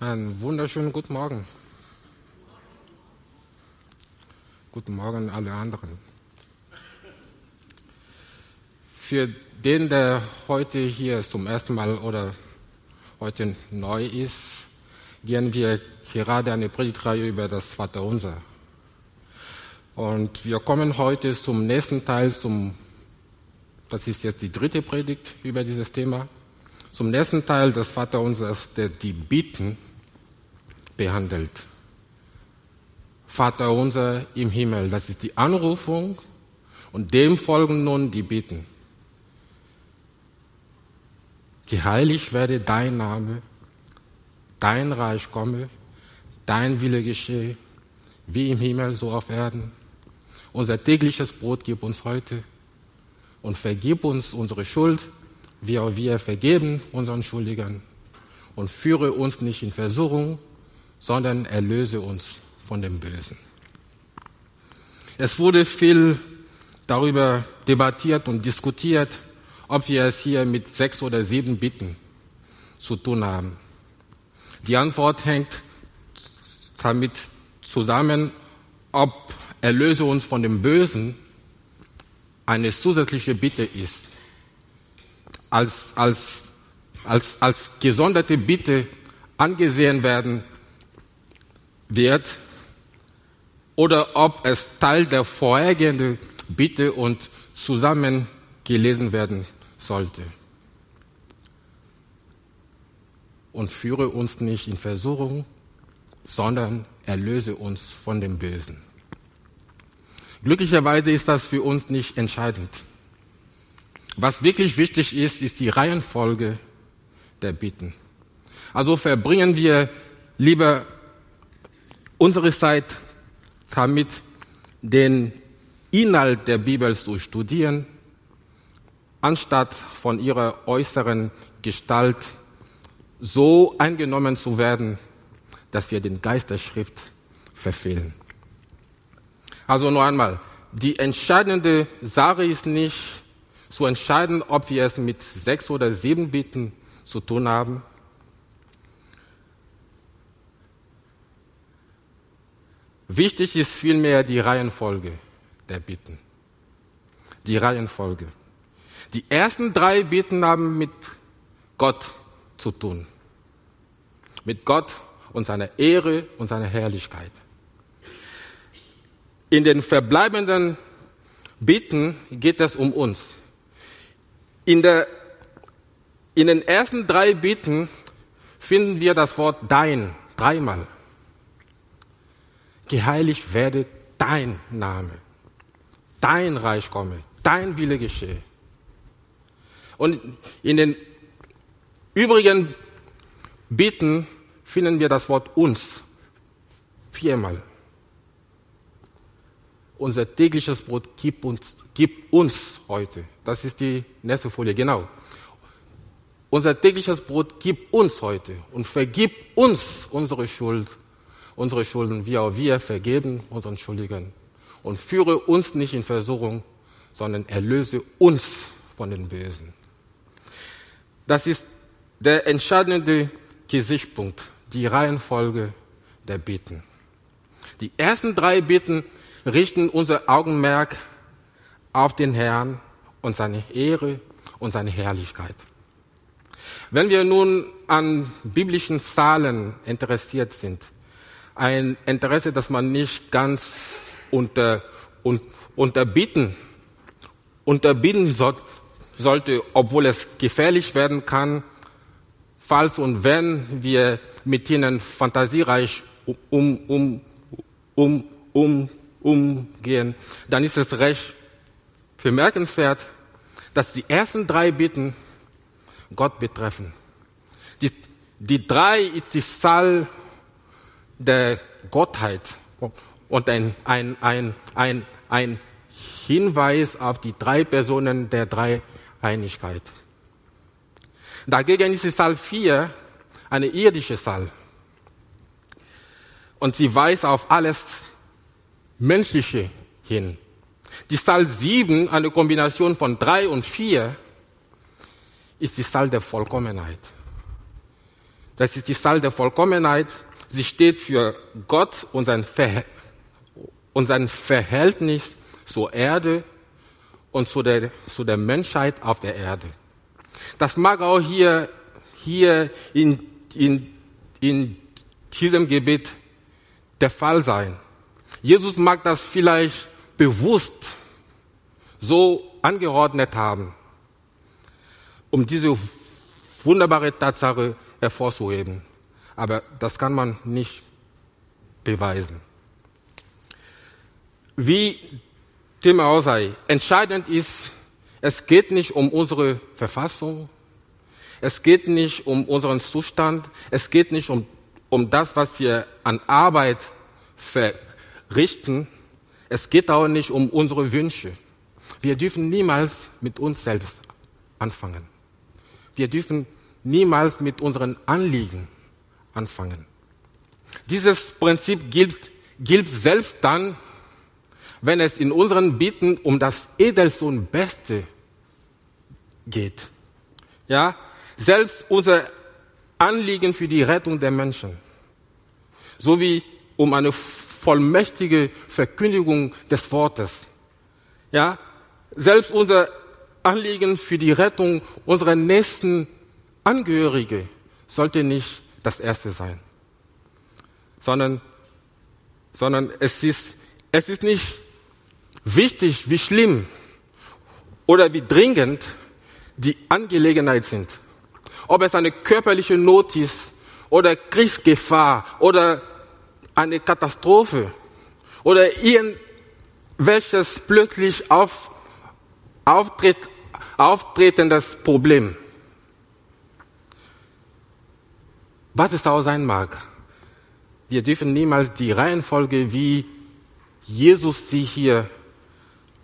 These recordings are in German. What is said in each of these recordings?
Einen wunderschönen guten Morgen. Guten Morgen alle anderen. Für den, der heute hier zum ersten Mal oder heute neu ist, gehen wir gerade eine Predigtreihe über das Vaterunser. Und wir kommen heute zum nächsten Teil, zum, das ist jetzt die dritte Predigt über dieses Thema, zum nächsten Teil des Vaterunsers, der die Bitten behandelt. Vater unser im Himmel, das ist die Anrufung und dem folgen nun die Bitten. Geheiligt werde dein Name, dein Reich komme, dein Wille geschehe, wie im Himmel, so auf Erden. Unser tägliches Brot gib uns heute und vergib uns unsere Schuld, wie auch wir vergeben unseren Schuldigern. Und führe uns nicht in Versuchung, sondern erlöse uns von dem Bösen. Es wurde viel darüber debattiert und diskutiert, ob wir es hier mit sechs oder sieben Bitten zu tun haben. Die Antwort hängt damit zusammen, ob erlöse uns von dem Bösen eine zusätzliche Bitte ist. Als, als, als, als gesonderte Bitte angesehen werden wird oder ob es Teil der vorhergehenden Bitte und zusammen gelesen werden sollte. Und führe uns nicht in Versuchung, sondern erlöse uns von dem Bösen. Glücklicherweise ist das für uns nicht entscheidend. Was wirklich wichtig ist, ist die Reihenfolge der Bitten. Also verbringen wir lieber unsere Zeit damit, den Inhalt der Bibel zu studieren, anstatt von ihrer äußeren Gestalt so eingenommen zu werden, dass wir den Geist der Schrift verfehlen. Also noch einmal, die entscheidende Sache ist nicht zu entscheiden, ob wir es mit sechs oder sieben Bitten zu tun haben, Wichtig ist vielmehr die Reihenfolge der Bitten. Die Reihenfolge. Die ersten drei Bitten haben mit Gott zu tun. Mit Gott und seiner Ehre und seiner Herrlichkeit. In den verbleibenden Bitten geht es um uns. In, der, in den ersten drei Bitten finden wir das Wort dein dreimal geheiligt werde dein Name, dein Reich komme, dein Wille geschehe. Und in den übrigen Bitten finden wir das Wort uns viermal. Unser tägliches Brot gib uns, gib uns heute. Das ist die nächste Folie, genau. Unser tägliches Brot gib uns heute und vergib uns unsere Schuld, unsere Schulden, wie auch wir vergeben unseren Schuldigen. Und führe uns nicht in Versuchung, sondern erlöse uns von den Bösen. Das ist der entscheidende Gesichtspunkt, die Reihenfolge der Bitten. Die ersten drei Bitten richten unser Augenmerk auf den Herrn und seine Ehre und seine Herrlichkeit. Wenn wir nun an biblischen Zahlen interessiert sind, ein Interesse, das man nicht ganz unter, un, unterbieten, unterbieten so, sollte, obwohl es gefährlich werden kann, falls und wenn wir mit ihnen fantasiereich um, um, um, um, umgehen, dann ist es recht bemerkenswert, dass die ersten drei Bitten Gott betreffen. Die, die drei ist die Zahl der Gottheit und ein, ein, ein, ein, ein Hinweis auf die drei Personen der Dreieinigkeit. Dagegen ist die Zahl 4 eine irdische Zahl. Und sie weist auf alles Menschliche hin. Die Zahl 7, eine Kombination von 3 und 4, ist die Zahl der Vollkommenheit. Das ist die Zahl der Vollkommenheit. Sie steht für Gott und sein, Ver und sein Verhältnis zur Erde und zu der, zu der Menschheit auf der Erde. Das mag auch hier, hier in, in, in diesem Gebet der Fall sein. Jesus mag das vielleicht bewusst so angeordnet haben, um diese wunderbare Tatsache hervorzuheben. Aber das kann man nicht beweisen. Wie dem auch sei, entscheidend ist, es geht nicht um unsere Verfassung, es geht nicht um unseren Zustand, es geht nicht um, um das, was wir an Arbeit verrichten, es geht auch nicht um unsere Wünsche. Wir dürfen niemals mit uns selbst anfangen. Wir dürfen niemals mit unseren Anliegen anfangen. Dieses Prinzip gilt, gilt selbst dann, wenn es in unseren Bitten um das Edelste und Beste geht. Ja, selbst unser Anliegen für die Rettung der Menschen, sowie um eine vollmächtige Verkündigung des Wortes. Ja, selbst unser Anliegen für die Rettung unserer nächsten Angehörige sollte nicht das erste sein, sondern, sondern es ist, es ist nicht wichtig, wie schlimm oder wie dringend die Angelegenheit sind. Ob es eine körperliche Not ist oder Kriegsgefahr oder eine Katastrophe oder irgendwelches plötzlich auf, auftritt, auftretendes Problem. Was es auch sein mag, wir dürfen niemals die Reihenfolge, wie Jesus sie hier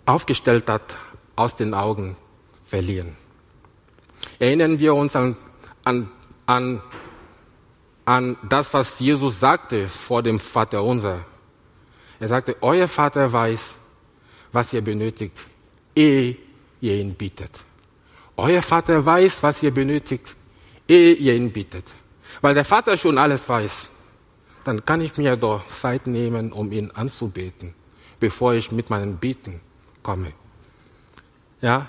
aufgestellt hat, aus den Augen verlieren. Erinnern wir uns an, an, an, an das, was Jesus sagte vor dem Vater unser. Er sagte, euer Vater weiß, was ihr benötigt, ehe ihr ihn bittet. Euer Vater weiß, was ihr benötigt, ehe ihr ihn bittet. Weil der Vater schon alles weiß, dann kann ich mir doch Zeit nehmen, um ihn anzubeten, bevor ich mit meinen Beten komme. Ja?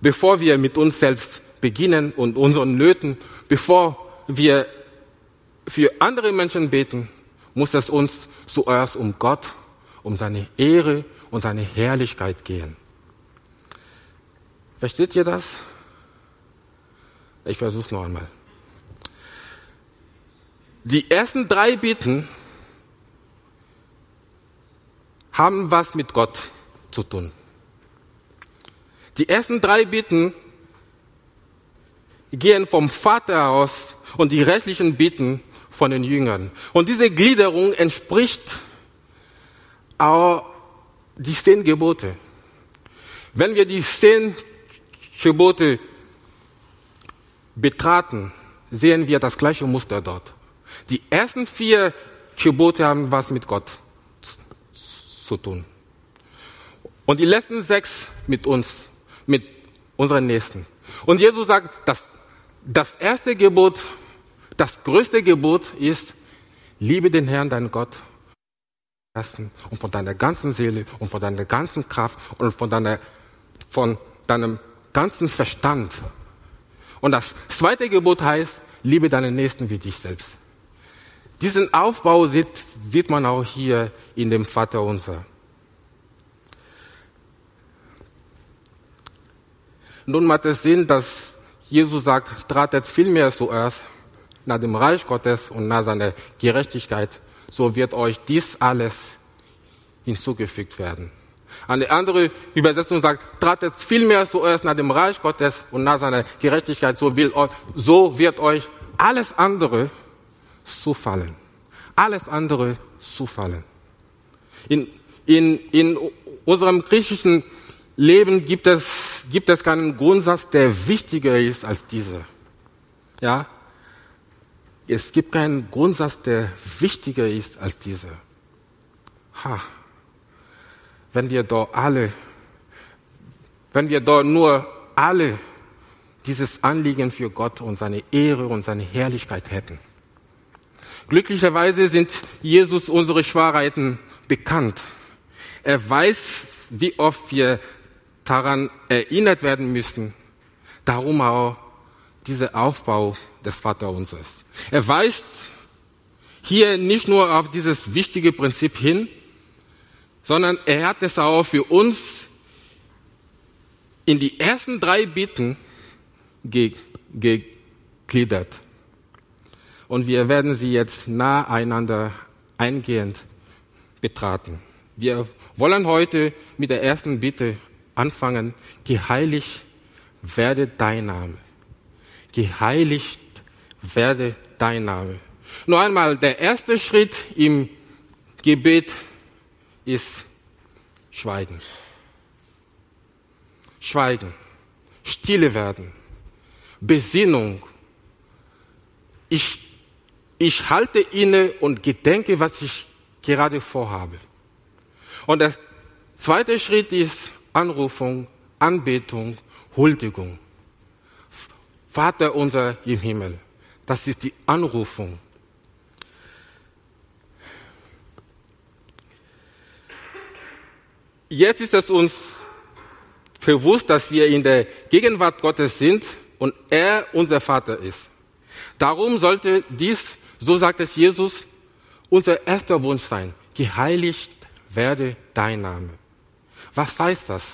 Bevor wir mit uns selbst beginnen und unseren Nöten, bevor wir für andere Menschen beten, muss es uns zuerst um Gott, um seine Ehre und seine Herrlichkeit gehen. Versteht ihr das? Ich versuche es noch einmal. Die ersten drei Bitten haben was mit Gott zu tun. Die ersten drei Bitten gehen vom Vater aus und die restlichen Bitten von den Jüngern. Und diese Gliederung entspricht auch die zehn Gebote. Wenn wir die zehn Gebote betraten, sehen wir das gleiche Muster dort. Die ersten vier Gebote haben was mit Gott zu tun. Und die letzten sechs mit uns mit unseren Nächsten. Und Jesus sagt, dass das erste Gebot, das größte Gebot ist, liebe den Herrn, deinen Gott, und von deiner ganzen Seele und von deiner ganzen Kraft und von, deiner, von deinem ganzen Verstand. Und das zweite Gebot heißt, liebe deinen Nächsten wie dich selbst. Diesen Aufbau sieht, sieht man auch hier in dem Vater unser. Nun macht es Sinn, dass Jesus sagt, tratet vielmehr zuerst nach dem Reich Gottes und nach seiner Gerechtigkeit, so wird euch dies alles hinzugefügt werden. Eine andere Übersetzung sagt, tratet vielmehr zuerst nach dem Reich Gottes und nach seiner Gerechtigkeit, so, will, so wird euch alles andere zufallen. Alles andere zufallen. In, in, in unserem griechischen Leben gibt es, gibt es keinen Grundsatz, der wichtiger ist als dieser. Ja? Es gibt keinen Grundsatz, der wichtiger ist als dieser. Ha. Wenn wir da alle, wenn wir da nur alle dieses Anliegen für Gott und seine Ehre und seine Herrlichkeit hätten, Glücklicherweise sind Jesus unsere Schwachheiten bekannt. Er weiß, wie oft wir daran erinnert werden müssen. Darum auch dieser Aufbau des Vaterunsers. Er weist hier nicht nur auf dieses wichtige Prinzip hin, sondern er hat es auch für uns in die ersten drei Bitten gegliedert. Und wir werden sie jetzt nacheinander eingehend betraten. Wir wollen heute mit der ersten Bitte anfangen. Geheiligt werde dein Name. Geheiligt werde dein Name. Nur einmal, der erste Schritt im Gebet ist Schweigen. Schweigen. Stille werden. Besinnung. Ich, ich halte inne und gedenke, was ich gerade vorhabe. Und der zweite Schritt ist Anrufung, Anbetung, Huldigung. Vater unser im Himmel. Das ist die Anrufung. Jetzt ist es uns bewusst, dass wir in der Gegenwart Gottes sind und er unser Vater ist. Darum sollte dies, so sagt es Jesus, unser erster Wunsch sein. Geheiligt werde dein Name. Was heißt das?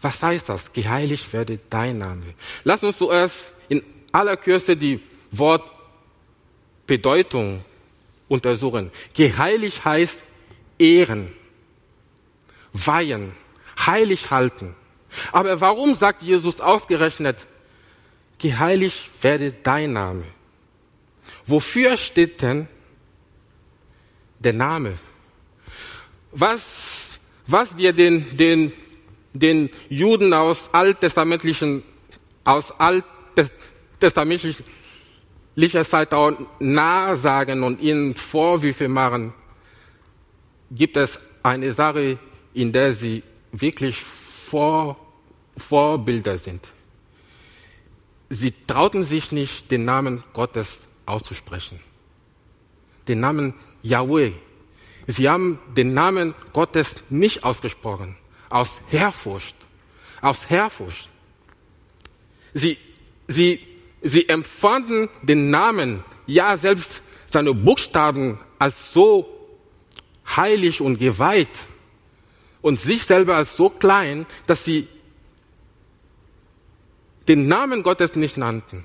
Was heißt das? Geheiligt werde dein Name. Lass uns zuerst in aller Kürze die Wortbedeutung untersuchen. Geheiligt heißt ehren weihen, heilig halten. Aber warum sagt Jesus ausgerechnet, geheiligt werde dein Name? Wofür steht denn der Name? Was, was wir den, den, den Juden aus alttestamentlichen, aus alttestamentlicher Zeit auch nahe sagen und ihnen Vorwürfe machen, gibt es eine Sache, in der sie wirklich Vor, Vorbilder sind. Sie trauten sich nicht, den Namen Gottes auszusprechen. Den Namen Yahweh. Sie haben den Namen Gottes nicht ausgesprochen. Aus Herfurcht. Aus Herfurcht. Sie, sie, sie empfanden den Namen, ja selbst seine Buchstaben als so heilig und geweiht und sich selber als so klein, dass sie den Namen Gottes nicht nannten.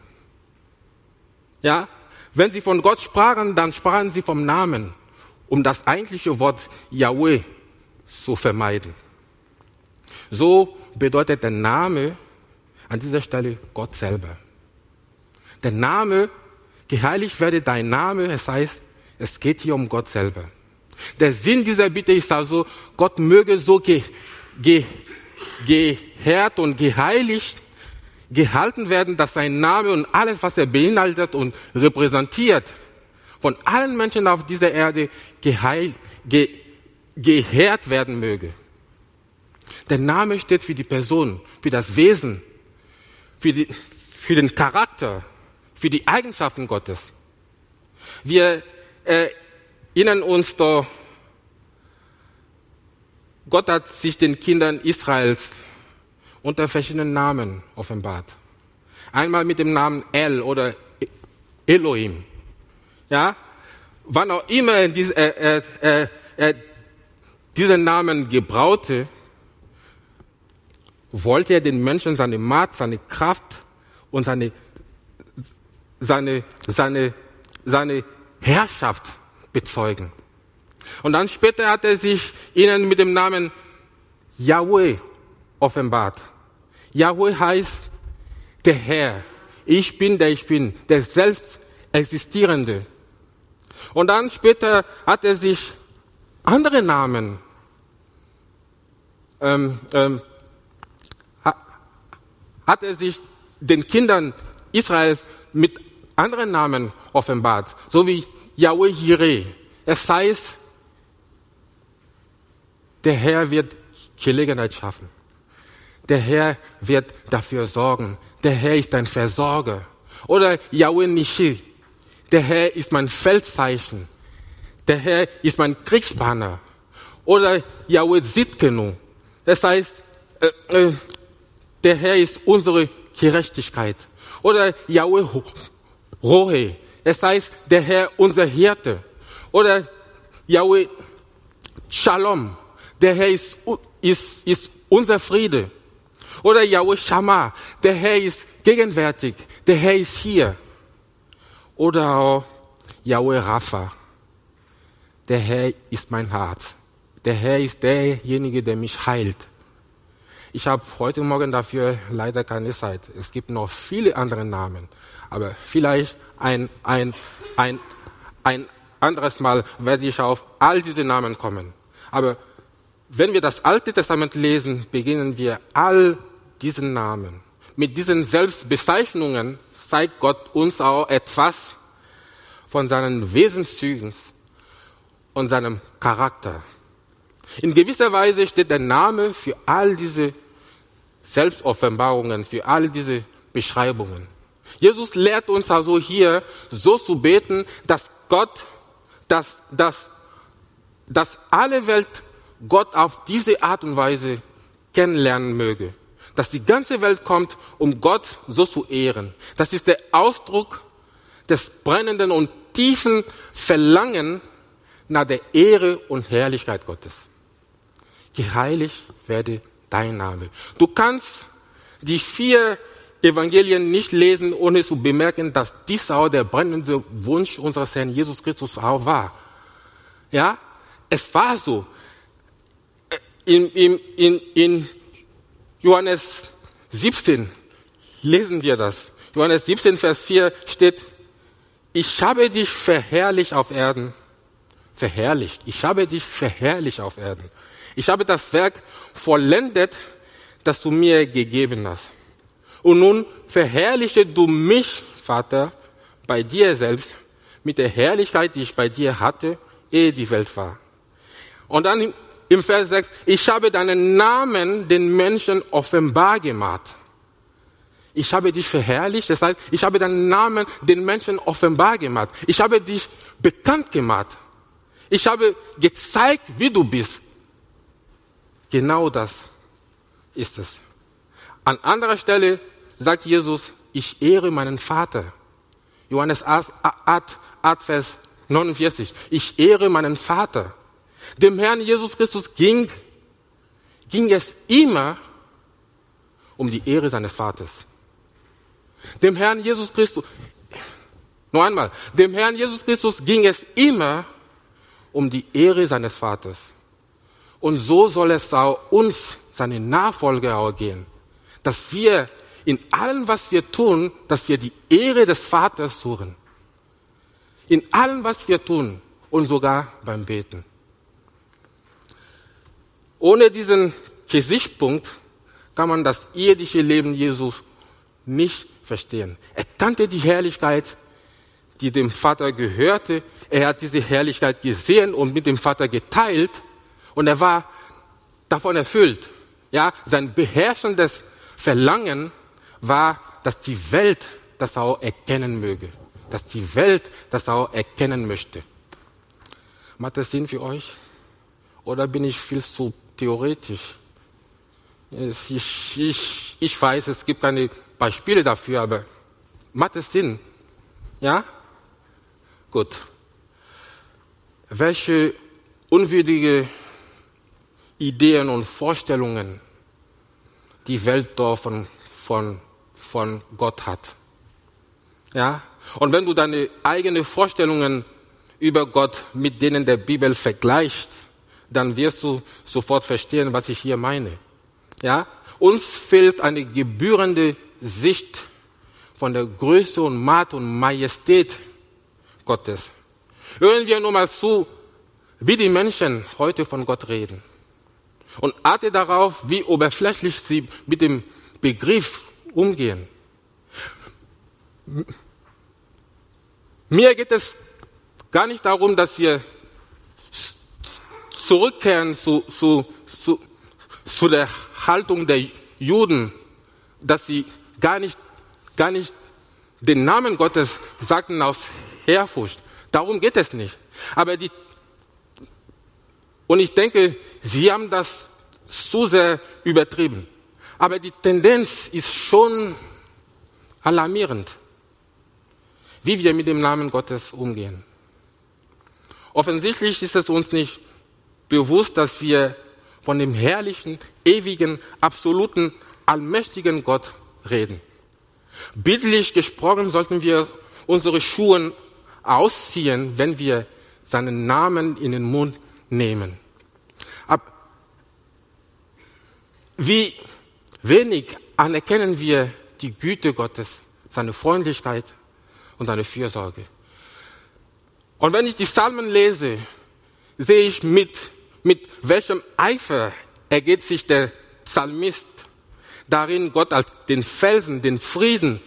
Ja, wenn sie von Gott sprachen, dann sprachen sie vom Namen, um das eigentliche Wort Yahweh zu vermeiden. So bedeutet der Name an dieser Stelle Gott selber. Der Name, geheiligt werde dein Name, es heißt, es geht hier um Gott selber. Der Sinn dieser Bitte ist also, Gott möge so ge, ge, geehrt und geheiligt gehalten werden, dass sein Name und alles, was er beinhaltet und repräsentiert, von allen Menschen auf dieser Erde geheil, ge, geehrt werden möge. Der Name steht für die Person, für das Wesen, für, die, für den Charakter, für die Eigenschaften Gottes. Wir äh, erinnern uns doch, Gott hat sich den Kindern Israels unter verschiedenen Namen offenbart. Einmal mit dem Namen El oder Elohim. Ja, wann auch immer er diese, äh, äh, äh, diesen Namen gebrauchte, wollte er den Menschen seine Macht, seine Kraft und seine, seine, seine, seine Herrschaft bezeugen. Und dann später hat er sich ihnen mit dem Namen Yahweh offenbart. Yahweh heißt der Herr. Ich bin der ich bin, der selbst existierende. Und dann später hat er sich andere Namen ähm, ähm, hat er sich den Kindern Israels mit anderen Namen offenbart, so wie Yahweh Jireh. Es heißt, der Herr wird Gelegenheit schaffen. Der Herr wird dafür sorgen. Der Herr ist ein Versorger. Oder Yahweh Nishi. der Herr ist mein Feldzeichen. Der Herr ist mein Kriegsbanner. Oder Yahweh Sitkenu. Das heißt, äh, äh, der Herr ist unsere Gerechtigkeit. Oder Yahweh Rohe. Das heißt, der Herr unser Hirte. Oder Yahweh Shalom. Der Herr ist, ist, ist unser Friede. Oder Yahweh Shammah. Der Herr ist gegenwärtig. Der Herr ist hier. Oder Yahweh Rapha. Der Herr ist mein Herz. Der Herr ist derjenige, der mich heilt. Ich habe heute Morgen dafür leider keine Zeit. Es gibt noch viele andere Namen. Aber vielleicht ein, ein, ein, ein anderes Mal werde ich auf all diese Namen kommen. Aber wenn wir das Alte Testament lesen, beginnen wir all diesen Namen. Mit diesen Selbstbezeichnungen zeigt Gott uns auch etwas von seinen Wesenszügen und seinem Charakter. In gewisser Weise steht der Name für all diese Selbstoffenbarungen, für all diese Beschreibungen. Jesus lehrt uns also hier so zu beten, dass Gott, dass, dass, dass alle Welt Gott auf diese Art und Weise kennenlernen möge. Dass die ganze Welt kommt, um Gott so zu ehren. Das ist der Ausdruck des brennenden und tiefen Verlangen nach der Ehre und Herrlichkeit Gottes. Geheiligt werde dein Name. Du kannst die vier Evangelien nicht lesen, ohne zu bemerken, dass dies auch der brennende Wunsch unseres Herrn Jesus Christus auch war. Ja, es war so. In, in, in, in Johannes 17 lesen wir das. Johannes 17, Vers 4 steht, ich habe dich verherrlicht auf Erden. Verherrlicht. Ich habe dich verherrlicht auf Erden. Ich habe das Werk vollendet, das du mir gegeben hast. Und nun verherrliche du mich, Vater, bei dir selbst, mit der Herrlichkeit, die ich bei dir hatte, ehe die Welt war. Und dann im Vers 6, ich habe deinen Namen den Menschen offenbar gemacht. Ich habe dich verherrlicht, das heißt, ich habe deinen Namen den Menschen offenbar gemacht. Ich habe dich bekannt gemacht. Ich habe gezeigt, wie du bist. Genau das ist es. An anderer Stelle sagt Jesus, ich ehre meinen Vater. Johannes 8, 8, Vers 49. Ich ehre meinen Vater. Dem Herrn Jesus Christus ging, ging es immer um die Ehre seines Vaters. Dem Herrn Jesus Christus, noch einmal, dem Herrn Jesus Christus ging es immer um die Ehre seines Vaters. Und so soll es auch uns, seine Nachfolger, auch gehen, dass wir in allem, was wir tun, dass wir die Ehre des Vaters suchen. In allem, was wir tun und sogar beim Beten. Ohne diesen Gesichtspunkt kann man das irdische Leben Jesus nicht verstehen. Er kannte die Herrlichkeit, die dem Vater gehörte. Er hat diese Herrlichkeit gesehen und mit dem Vater geteilt und er war davon erfüllt. Ja, sein beherrschendes Verlangen war, dass die Welt das auch erkennen möge, dass die Welt das auch erkennen möchte. Macht das Sinn für euch? Oder bin ich viel zu theoretisch? Ich, ich, ich weiß, es gibt keine Beispiele dafür, aber macht es Sinn? Ja? Gut. Welche unwürdige Ideen und Vorstellungen die Welt dort von, von von Gott hat. Ja? Und wenn du deine eigenen Vorstellungen über Gott mit denen der Bibel vergleichst, dann wirst du sofort verstehen, was ich hier meine. Ja? Uns fehlt eine gebührende Sicht von der Größe und Macht und Majestät Gottes. Hören wir nur mal zu, wie die Menschen heute von Gott reden. Und achte darauf, wie oberflächlich sie mit dem Begriff umgehen. Mir geht es gar nicht darum, dass wir zurückkehren zu, zu, zu, zu der Haltung der Juden, dass sie gar nicht, gar nicht den Namen Gottes sagten aus Ehrfurcht. Darum geht es nicht. Aber die, und ich denke, Sie haben das zu sehr übertrieben. Aber die Tendenz ist schon alarmierend, wie wir mit dem Namen Gottes umgehen. Offensichtlich ist es uns nicht bewusst, dass wir von dem herrlichen, ewigen, absoluten, allmächtigen Gott reden. Bildlich gesprochen sollten wir unsere Schuhe ausziehen, wenn wir seinen Namen in den Mund nehmen. Ab wie wenig anerkennen wir die Güte Gottes, seine Freundlichkeit und seine Fürsorge. Und wenn ich die Psalmen lese, sehe ich mit, mit welchem Eifer ergeht sich der Psalmist darin, Gott als den Felsen, den Frieden,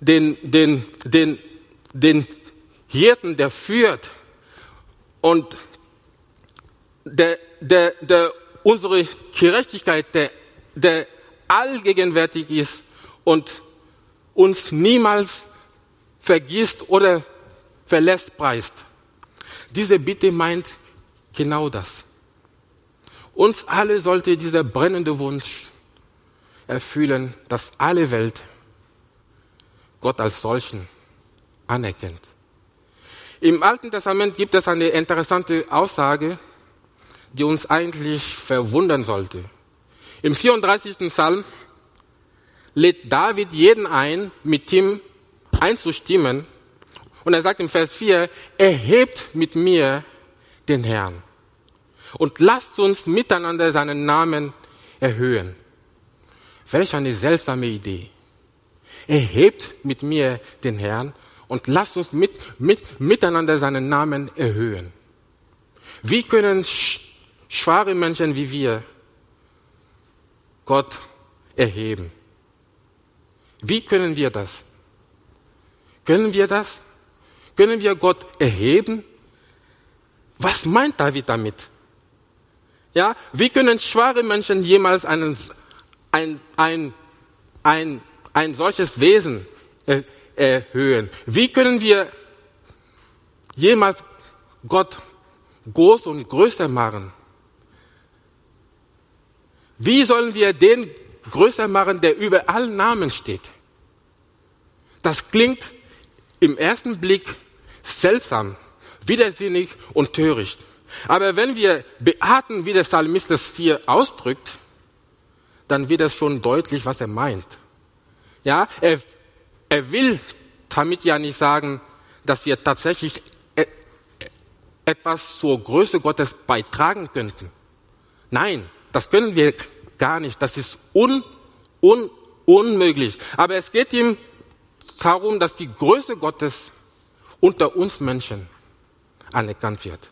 den, den, den, den Hirten, der führt und der, der, der unsere Gerechtigkeit, der, der allgegenwärtig ist und uns niemals vergisst oder verlässt, preist. Diese Bitte meint genau das. Uns alle sollte dieser brennende Wunsch erfüllen, dass alle Welt Gott als solchen anerkennt. Im Alten Testament gibt es eine interessante Aussage, die uns eigentlich verwundern sollte. Im 34. Psalm lädt David jeden ein, mit ihm einzustimmen. Und er sagt im Vers 4, erhebt mit mir den Herrn und lasst uns miteinander seinen Namen erhöhen. Welch eine seltsame Idee. Erhebt mit mir den Herrn und lasst uns mit, mit, miteinander seinen Namen erhöhen. Wie können schwache Menschen wie wir Gott erheben? Wie können wir das? Können wir das? Können wir Gott erheben? Was meint David damit? Ja, wie können schwache Menschen jemals einen, ein, ein, ein, ein solches Wesen erhöhen? Wie können wir jemals Gott groß und größer machen? Wie sollen wir den größer machen, der über allen Namen steht? Das klingt im ersten Blick seltsam, widersinnig und töricht. Aber wenn wir beachten, wie der Psalmist es hier ausdrückt, dann wird es schon deutlich, was er meint. Ja, er, er will damit ja nicht sagen, dass wir tatsächlich e, etwas zur Größe Gottes beitragen könnten. Nein, das können wir gar nicht. Das ist un, un, unmöglich. Aber es geht ihm darum, dass die Größe Gottes unter uns Menschen anerkannt wird.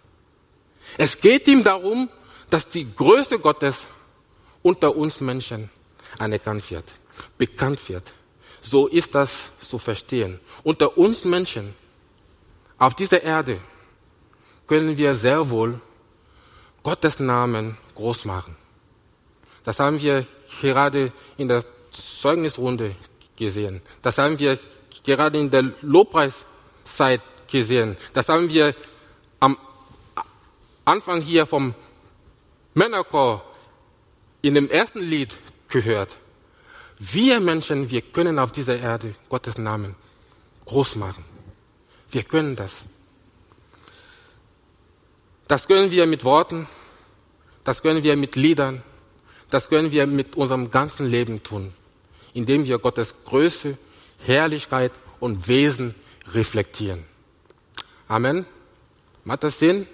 Es geht ihm darum, dass die Größe Gottes unter uns Menschen anerkannt wird, bekannt wird. So ist das zu verstehen. Unter uns Menschen auf dieser Erde können wir sehr wohl Gottes Namen groß machen. Das haben wir gerade in der Zeugnisrunde gesehen. Das haben wir gerade in der Lobpreiszeit gesehen. Das haben wir Anfang hier vom Männerchor in dem ersten Lied gehört. Wir Menschen, wir können auf dieser Erde Gottes Namen groß machen. Wir können das. Das können wir mit Worten, das können wir mit Liedern, das können wir mit unserem ganzen Leben tun, indem wir Gottes Größe, Herrlichkeit und Wesen reflektieren. Amen. Macht das Sinn?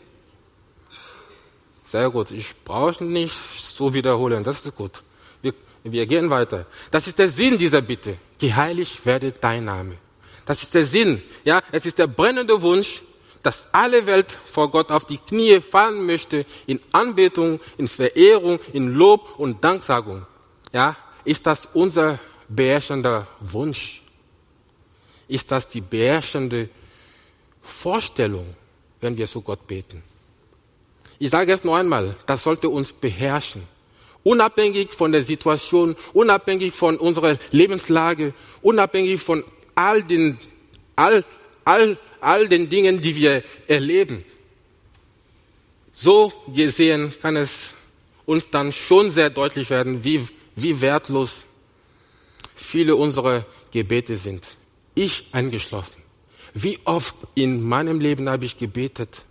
Sehr gut. Ich brauche nicht so wiederholen. Das ist gut. Wir, wir gehen weiter. Das ist der Sinn dieser Bitte. Geheiligt werde dein Name. Das ist der Sinn. Ja, es ist der brennende Wunsch, dass alle Welt vor Gott auf die Knie fallen möchte in Anbetung, in Verehrung, in Lob und Danksagung. Ja, ist das unser beherrschender Wunsch? Ist das die beherrschende Vorstellung, wenn wir zu Gott beten? Ich sage es noch einmal, das sollte uns beherrschen. Unabhängig von der Situation, unabhängig von unserer Lebenslage, unabhängig von all den, all, all, all den Dingen, die wir erleben. So gesehen kann es uns dann schon sehr deutlich werden, wie, wie wertlos viele unserer Gebete sind. Ich eingeschlossen. Wie oft in meinem Leben habe ich gebetet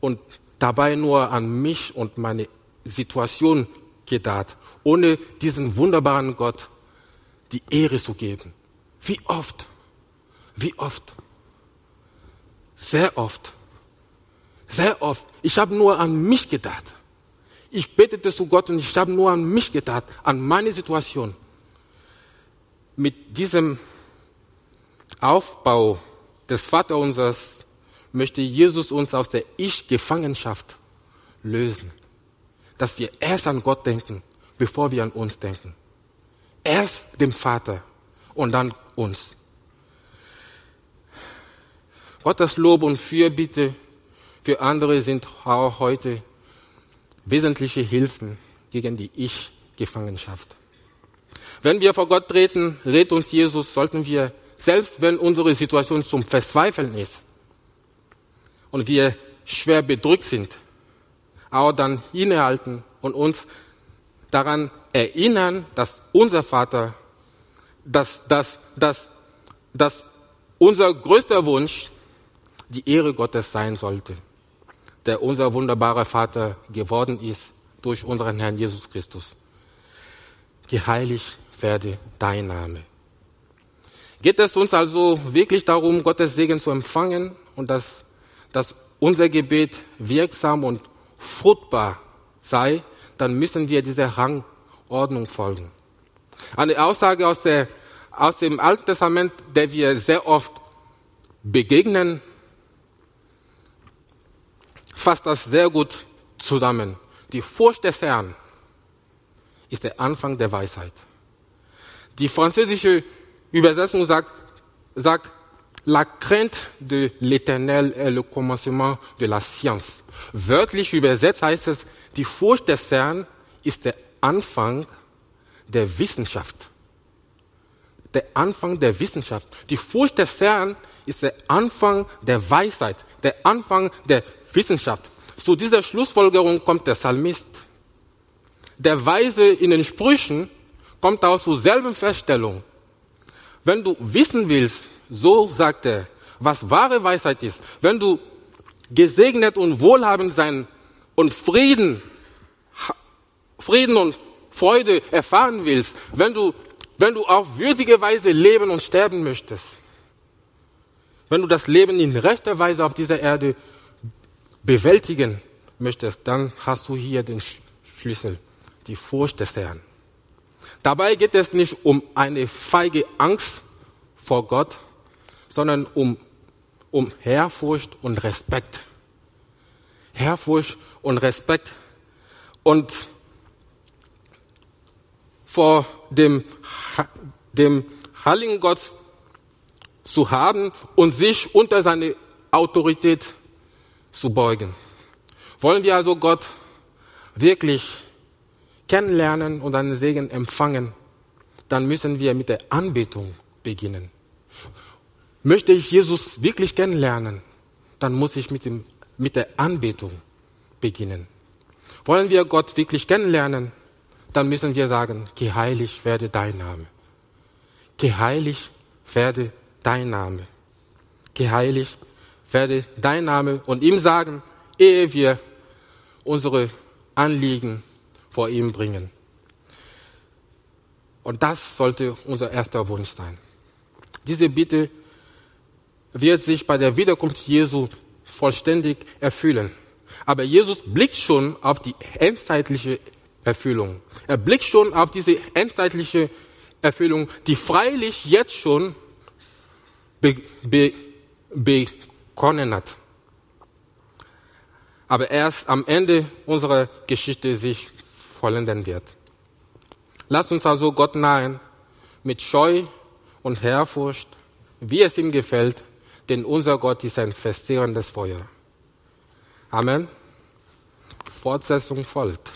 und dabei nur an mich und meine Situation gedacht, ohne diesen wunderbaren Gott die Ehre zu geben. Wie oft? Wie oft? Sehr oft. Sehr oft. Ich habe nur an mich gedacht. Ich betete zu Gott und ich habe nur an mich gedacht, an meine Situation. Mit diesem Aufbau des Vaterunsers möchte Jesus uns aus der Ich-Gefangenschaft lösen. Dass wir erst an Gott denken, bevor wir an uns denken. Erst dem Vater und dann uns. Gottes Lob und Fürbitte für andere sind auch heute wesentliche Hilfen gegen die Ich-Gefangenschaft. Wenn wir vor Gott treten, rät uns Jesus, sollten wir, selbst wenn unsere Situation zum Verzweifeln ist und wir schwer bedrückt sind, auch dann innehalten und uns daran erinnern, dass unser Vater, dass, dass, dass, dass unser größter Wunsch die Ehre Gottes sein sollte, der unser wunderbarer Vater geworden ist durch unseren Herrn Jesus Christus. Geheiligt werde dein Name. Geht es uns also wirklich darum, Gottes Segen zu empfangen und dass, dass unser Gebet wirksam und fruchtbar sei, dann müssen wir dieser Rangordnung folgen. Eine Aussage aus, der, aus dem Alten Testament, der wir sehr oft begegnen, fasst das sehr gut zusammen. Die Furcht des Herrn ist der Anfang der Weisheit. Die französische Übersetzung sagt, sagt La crainte de l'éternel est le commencement de la science. Wörtlich übersetzt heißt es, die Furcht des Herrn ist der Anfang der Wissenschaft. Der Anfang der Wissenschaft. Die Furcht des Herrn ist der Anfang der Weisheit, der Anfang der Wissenschaft. Zu dieser Schlussfolgerung kommt der Psalmist. Der Weise in den Sprüchen kommt auch zur selben Feststellung. Wenn du wissen willst, so sagt er, was wahre Weisheit ist, wenn du gesegnet und wohlhabend sein und Frieden, Frieden und Freude erfahren willst, wenn du, wenn du auf würdige Weise leben und sterben möchtest, wenn du das Leben in rechter Weise auf dieser Erde bewältigen möchtest, dann hast du hier den Schlüssel, die Furcht des Herrn. Dabei geht es nicht um eine feige Angst vor Gott, sondern um, um Ehrfurcht und Respekt. Ehrfurcht und Respekt und vor dem, dem Heiligen Gott zu haben und sich unter seine Autorität zu beugen. Wollen wir also Gott wirklich kennenlernen und einen Segen empfangen, dann müssen wir mit der Anbetung beginnen. Möchte ich Jesus wirklich kennenlernen, dann muss ich mit, dem, mit der Anbetung beginnen. Wollen wir Gott wirklich kennenlernen, dann müssen wir sagen, geheiligt werde dein Name. Geheiligt werde dein Name. Geheiligt werde dein Name und ihm sagen, ehe wir unsere Anliegen vor ihm bringen. Und das sollte unser erster Wunsch sein. Diese Bitte wird sich bei der Wiederkunft Jesu vollständig erfüllen. Aber Jesus blickt schon auf die endzeitliche Erfüllung. Er blickt schon auf diese endzeitliche Erfüllung, die freilich jetzt schon be, be, begonnen hat. Aber erst am Ende unserer Geschichte sich vollenden wird. Lass uns also Gott nahen mit Scheu und Ehrfurcht, wie es ihm gefällt, denn unser Gott ist ein verzehrendes Feuer. Amen. Fortsetzung folgt.